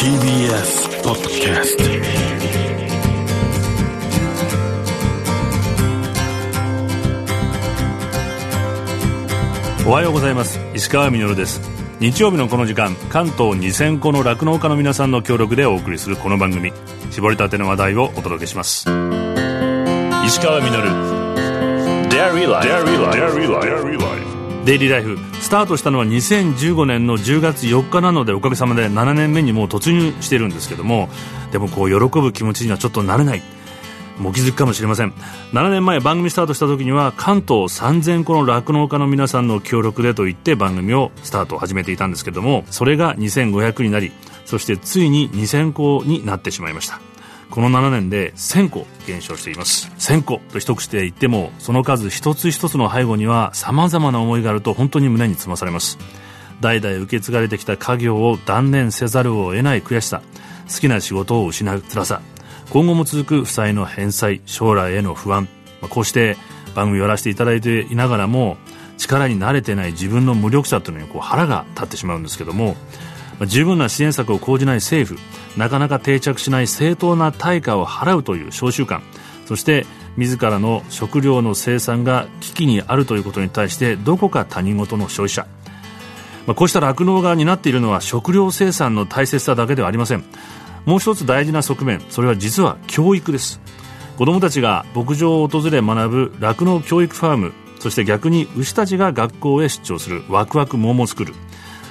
TBS ポッドキャストおはようございます。石川みです。日曜日のこの時間関東2000個の酪農家の皆さんの協力でお送りするこの番組。絞りたての話題をお届けします。石川みデイリーライフ。スタートしたのは2015年の10月4日なのでおかげさまで7年目にもう突入してるんですけどもでもこう喜ぶ気持ちにはちょっとなれない。もう気づくかもしれません。7年前番組スタートした時には関東3000個の酪農家の皆さんの協力でと言って番組をスタートを始めていたんですけどもそれが2500になりそしてついに2000個になってしまいました。この7年で1000個減少しています。1000個と一口で言ってもその数一つ一つの背後には様々な思いがあると本当に胸につまされます。代々受け継がれてきた家業を断念せざるを得ない悔しさ好きな仕事を失う辛さ今後も続く負債の返済将来への不安こうして番組をやらせていただいていながらも力に慣れてない自分の無力さというのにこう腹が立ってしまうんですけども十分な支援策を講じない政府なかなか定着しない正当な対価を払うという召集感そして自らの食料の生産が危機にあるということに対してどこか他人事の消費者。まあこうした酪農が担っているのは食料生産の大切さだけではありません。もう一つ大事な側面それは実は教育です。子どもたちが牧場を訪れ学ぶ酪農教育ファームそして逆に牛たちが学校へ出張するワクワクモーモスクール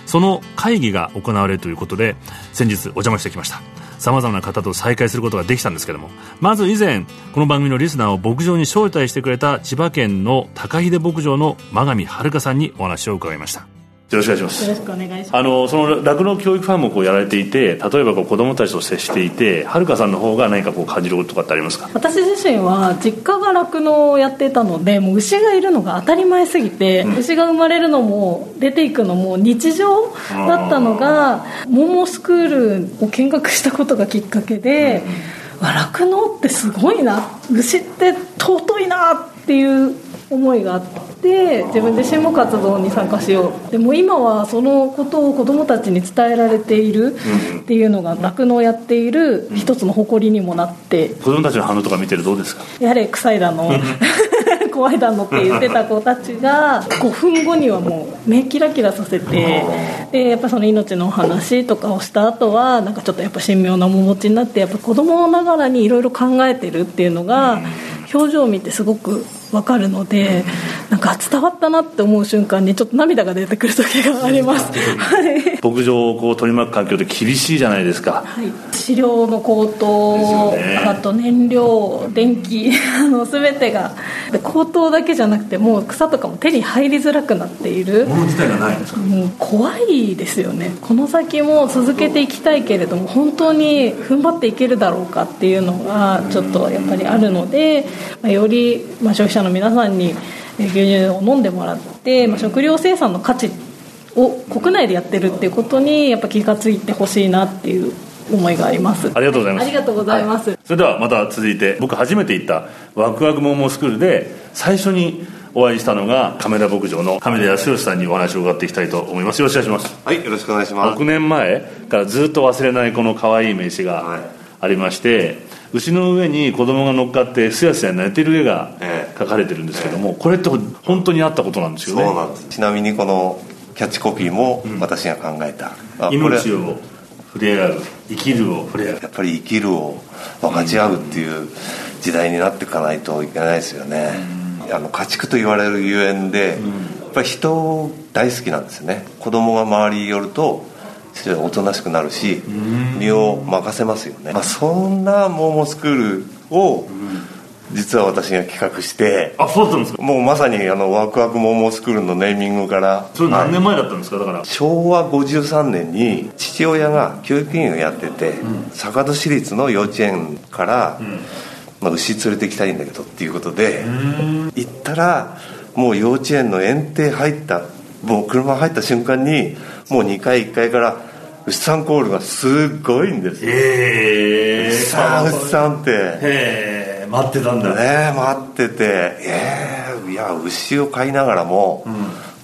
その会議が行われるということで先日お邪魔してきました。さまざまな方と再会することができたんですけどもまず以前この番組のリスナーを牧場に招待してくれた千葉県の高秀牧場の真上遥さんにお話を伺いました。よろしくお願いします。よろしくお願いします。あのその酪農教育ファームをこうやられていて例えばこう子どもたちと接していてはるかさんの方が何かこう感じることとかってありますか？私自身は実家が酪農をやっていたのでもう牛がいるのが当たり前すぎて、うん、牛が生まれるのも出ていくのも日常だったのがモモスクールを見学したことがきっかけで、酪農、うん、ってすごいな。牛って尊いなっていう思いがあって自分自身も活動に参加しよう。でも今はそのことを子どもたちに伝えられているっていうのが酪農をやっている一つの誇りにもなって。子どもたちの反応とか見てるどうですか？やはり臭いだの 怖いだのって言ってた子たちが5分後にはもう目キラキラさせてでやっぱその命のお話とかをした後はなんかちょっとやっぱ神妙な面持ちになってやっぱ子供ながらにいろいろ考えてるっていうのが表情を見てすごく分かるのでなんか伝わったなって思う瞬間にちょっと涙が出てくる時があります、はい、牧場をこう取り巻く環境って厳しいじゃないですか、はい、飼料の高騰、ね、あと燃料電気 あの全てが。高騰だけじゃなくてもう草とかも手に入りづらくなっている。もの自体がないんですか、もう怖いですよね。この先も続けていきたいけれども本当に踏ん張っていけるだろうかっていうのがちょっとやっぱりあるので、まあ、より、まあ、消費者の皆さんに牛乳を飲んでもらって、まあ、食料生産の価値を国内でやってるっていうことにやっぱ気が付いてほしいなっていう思いがあります。ありがとうございます。ありがとうございます、はい、それではまた続いて僕初めて行ったワクワクモモスクールで最初にお会いしたのが亀田牧場の亀田康義さんにお話を伺っていきたいと思います。よろしくお願いします。はいよろしくお願いします。6年前からずっと忘れないこの可愛い名刺がありまして、はい牛の上に子供が乗っかってすやすや寝てる絵が描かれてるんですけども、ええ、これって本当にあったことなんですよね。そうなんですちなみにこのキャッチコピーも私が考えた、うん、命を触れ合う生きるを触れ合う。やっぱり生きるを分かち合うっていう時代になっていかないといけないですよね、うん、あの家畜と言われるゆえんで、うん、やっぱり人大好きなんですよね。子供が周りに寄るとおとなしくなるし身を任せますよね、まあ、そんなモーモスクールを実は私が企画してあそうだったんですか？もうまさにあのワクワクモーモスクールのネーミングから。それ何年前だったんですか？だから。昭和53年に父親が教育員をやってて、うん、坂戸市立の幼稚園から、うん、まあ、牛連れてきたいんだけどっていうことで行ったらもう幼稚園の園庭入ったもう車入った瞬間にもう2階1階から牛さんコールがすごいんですよ。へえ牛さん牛さんって。へえ待ってたんだ。ね待っててええいや牛を飼いながらも、うん、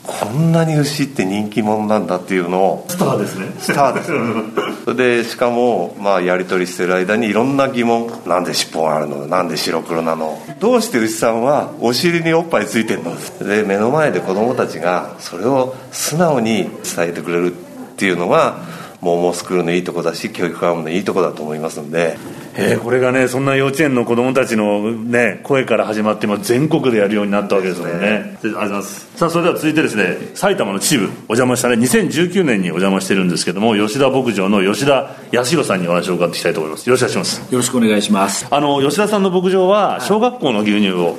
こんなに牛って人気者なんだっていうのをスターですね。スターです。それでしかも、まあ、やり取りしてる間にいろんな疑問なんで尻尾があるの？なんで白黒なの？どうして牛さんはお尻におっぱいついてんの？で目の前で子供たちがそれを素直に伝えてくれるっていうのがモーモースクールのいいとこだし教育ファームのいいとこだと思いますんでえー、これがねそんな幼稚園の子供たちのね声から始まって今全国でやるようになったわけですもんね、ね、ありがとうございます。さあそれでは続いてですね埼玉の秩父お邪魔したね2019年にお邪魔してるんですけども吉田牧場の吉田康弘さんにお話を伺っていきたいと思います。よろしくお願いします。よろしくお願いします。あの吉田さんの牧場は小学校の牛乳を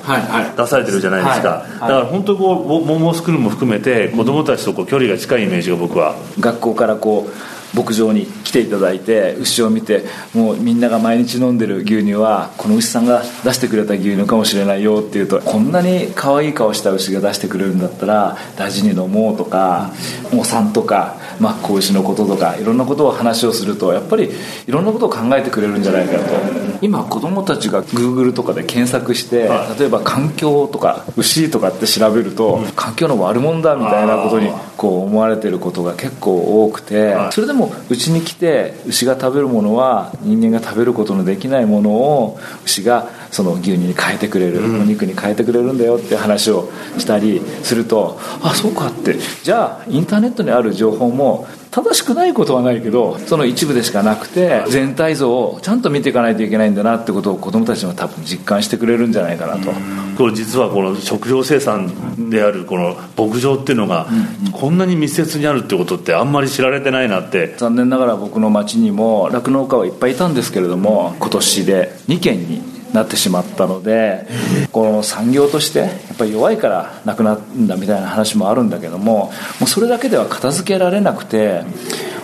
出されてるじゃないですか、はいはい、だから本当にこうモモスクールも含めて子供たちとこう距離が近いイメージが僕は。学校からこう牧場に来ていただいて牛を見てもうみんなが毎日飲んでる牛乳はこの牛さんが出してくれた牛乳かもしれないよっていうとこんなに可愛い顔した牛が出してくれるんだったら大事に飲もうとかお産とか、まあ、子牛のこととかいろんなことを話をするとやっぱりいろんなことを考えてくれるんじゃないかと。今子供たちが Google とかで検索して例えば環境とか牛とかって調べると環境の悪者だみたいなことにこう思われてることが結構多くてそれでもうちに来て牛が食べるものは人間が食べることのできないものを牛がその牛乳に変えてくれる、お肉に変えてくれるんだよって話をしたりするとあそうかって。じゃあインターネットにある情報も正しくないことはないけどその一部でしかなくて全体像をちゃんと見ていかないといけないんだなってことを子どもたちも多分実感してくれるんじゃないかなと。これ実はこの食料生産であるこの牧場っていうのがこんなに密接にあるってことってあんまり知られてないなって。残念ながら僕の町にも酪農家はいっぱいいたんですけれども今年で2軒になってしまったのでこの産業としてやっぱり弱いからなくなったみたいな話もあるんだけどももうそれだけでは片付けられなくて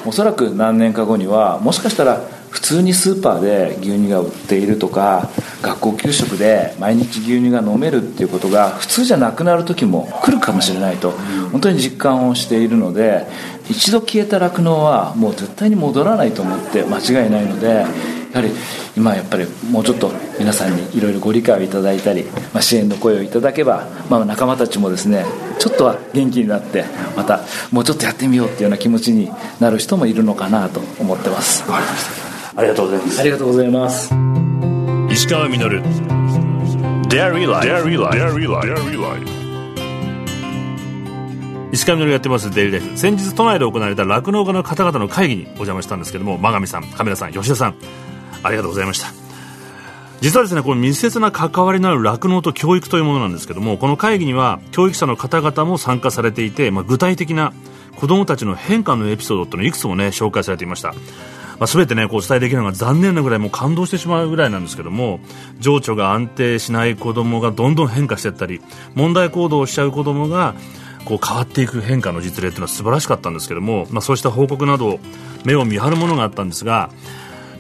おそらく何年か後にはもしかしたら普通にスーパーで牛乳が売っているとか学校給食で毎日牛乳が飲めるっていうことが普通じゃなくなる時も来るかもしれないと本当に実感をしているので一度消えた酪農はもう絶対に戻らないと思って間違いないのでやはり今やっぱりもうちょっと皆さんにいろいろご理解をいただいたり、まあ、支援の声をいただけば、まあ、仲間たちもですねちょっとは元気になってまたもうちょっとやってみようっていうような気持ちになる人もいるのかなと思ってます。ありがとうございます。ありがとうございます。石川稔。Dairy Life Dairy Life 石上のやってます。デイリーライフ先日都内で行われた酪農家の方々の会議にお邪魔したんですけども真上さんカメラさん吉田さんありがとうございました。実はですねこの密接な関わりのある酪農と教育というものなんですけどもこの会議には教育者の方々も参加されていて、まあ、具体的な子どもたちの変化のエピソードっていうのいくつもね紹介されていました、まあ、全てねこうお伝えできるのが残念なぐらいもう感動してしまうぐらいなんですけども情緒が安定しない子どもがどんどん変化していったり問題行動をしちゃう子どもがこう変わっていく変化の実例というのは素晴らしかったんですけども、まあ、そうした報告など目を見張るものがあったんですが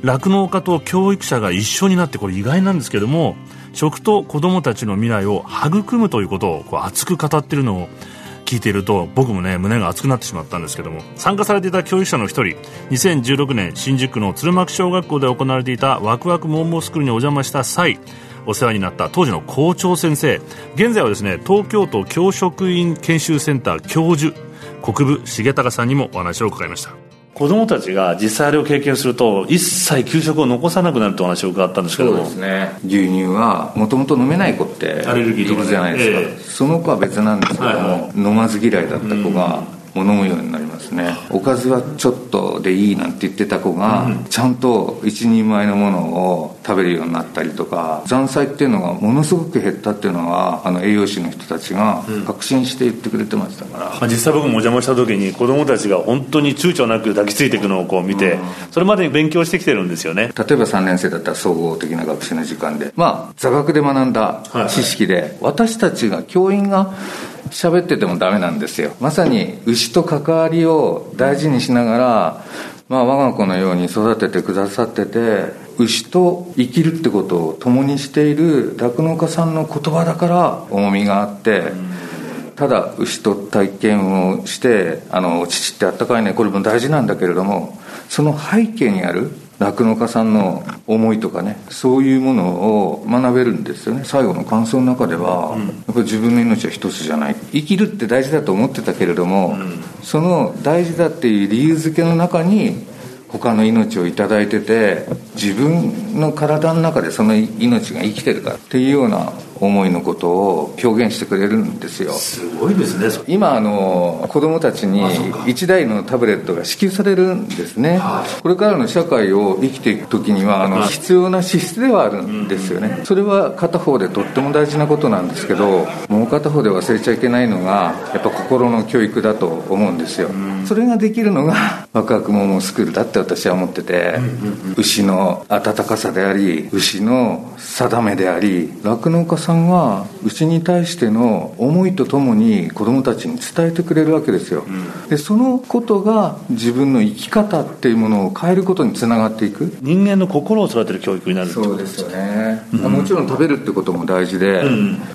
酪農家と教育者が一緒になってこれ意外なんですけども食と子どもたちの未来を育むということをこう熱く語っているのを聞いていると僕もね胸が熱くなってしまったんですけども参加されていた教育者の一人2016年新宿区の鶴巻小学校で行われていたワクワクモンモスクールにお邪魔した際お世話になった当時の校長先生。現在はですね東京都教職員研修センター教授国分重隆さんにもお話を伺いました。子供たちが実際あれを経験すると一切給食を残さなくなるとお話を伺ったんですけどそうですね。牛乳はもともと飲めない子ってアレルギーとかじゃないですか、えー、その子は別なんですけども、はいはい、飲まず嫌いだった子が、もう飲むようになりますね。おかずはちょっとでいいなんて言ってた子が、ちゃんと一人前のものを食べるようになったりとか残菜っていうのがものすごく減ったっていうのはあの栄養士の人たちが確信して言ってくれてましたから、まあ、実際僕もお邪魔した時に子供たちが本当に躊躇なく抱きついていくのをこう見て、それまでに勉強してきてるんですよね。例えば3年生だったら総合的な学習の時間でまあ座学で学んだ知識で、私たちが教員が喋っててもダメなんですよ。まさに牛と関わりを大事にしながら、まあ、我が子のように育ててくださってて牛と生きるってことを共にしている酪農家さんの言葉だから重みがあって、ただ牛と体験をしてあの父ってあったかいねこれも大事なんだけれどもその背景にある酪農家さんの思いとかねそういうものを学べるんですよね。最後の感想の中では、やっぱり自分の命は一つじゃない。生きるって大事だと思ってたけれども、その大事だっていう理由付けの中に他の命を頂いてて自分の体の中でその命が生きてるかっていうような思いのことを表現してくれるんですよ。すごいですね。今あの子供たちに1台のタブレットが支給されるんですね、これからの社会を生きていく時にはあの必要な資質ではあるんですよね。それは片方でとっても大事なことなんですけどもう片方で忘れちゃいけないのがやっぱ心の教育だと思うんですよそれができるのが ワクワクモモスクールだって私は思ってて牛の温かさであり牛の定めであり酪農家さんが牛に対しての思いとともに子供たちに伝えてくれるわけですよ、でそのことが自分の生き方っていうものを変えることにつながっていく。人間の心を育てる教育になるそうですよね、もちろん食べるってことも大事で、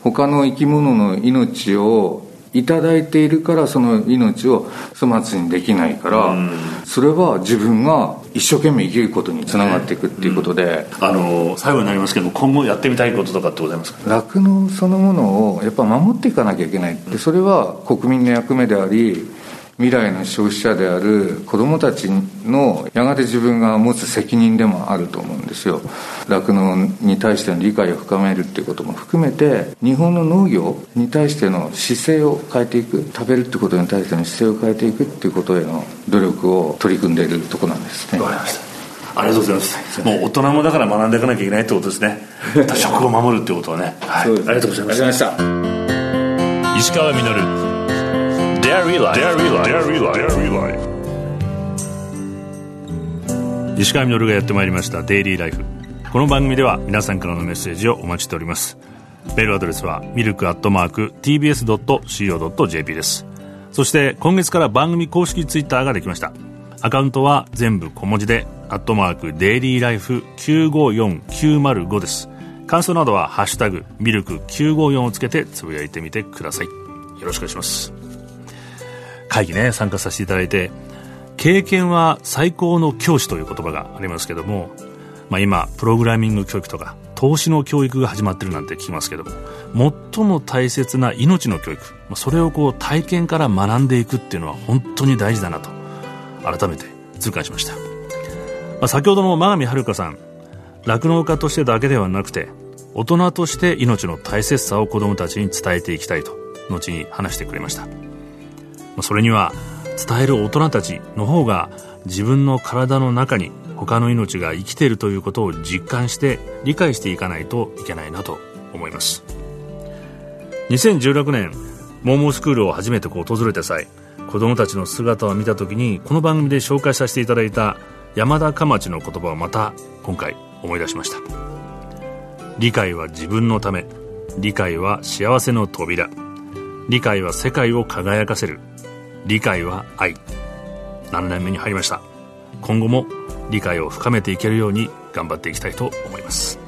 他の生き物の命をいただいているからその命を粗末にできないから、それは自分が一生懸命生きることにつながっていくっていうことで、あの最後になりますけど今後やってみたいこととかってございますか？酪農そのものをやっぱ守っていかなきゃいけない。でそれは国民の役目であり未来の消費者である子どもたちのやがて自分が持つ責任でもあると思うんですよ。酪農に対しての理解を深めるっていうことも含めて日本の農業に対しての姿勢を変えていく食べるってことに対しての姿勢を変えていくっていうことへの努力を取り組んでいるところなんですね。わかりました。ありがとうございます。もう大人もだから学んでいかなきゃいけないってことですね。食を守るってことはね、はい、ありがとうございました。石川稔石川稔がやってまいりました「デイリーライフ」この番組では皆さんからのメッセージをお待ちしております。メールアドレスはミルクアットマーク TBS.CO.JP です。そして今月から番組公式ツイッターができました。アカウントは全部小文字でアットマークデイリーライフ954905です。感想などは「ハッシュタグミルク954」をつけてつぶやいてみてください。よろしくお願いします会議ね参加させていただいて経験は最高の教師という言葉がありますけども、まあ、今プログラミング教育とか投資の教育が始まってるなんて聞きますけども最も大切な命の教育それをこう体験から学んでいくっていうのは本当に大事だなと改めて痛感しました、まあ、先ほどの真上遥さん酪農家としてだけではなくて大人として命の大切さを子どもたちに伝えていきたいと後に話してくれました。それには伝える大人たちの方が自分の体の中に他の命が生きているということを実感して理解していかないといけないなと思います。2016年モーモースクールを初めて訪れた際子供たちの姿を見た時にこの番組で紹介させていただいた山田かまちの言葉をまた今回思い出しました。理解は自分のため理解は幸せの扉。理解は世界を輝かせる。理解は愛。7年目に入りました。今後も理解を深めていけるように頑張っていきたいと思います。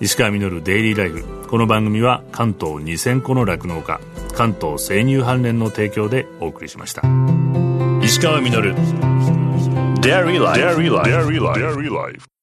石川稔デイリーライフ。この番組は関東2000個の酪農家関東生乳関連の提供でお送りしました。石川稔。Dairy Life. Dairy Life. Dairy Life.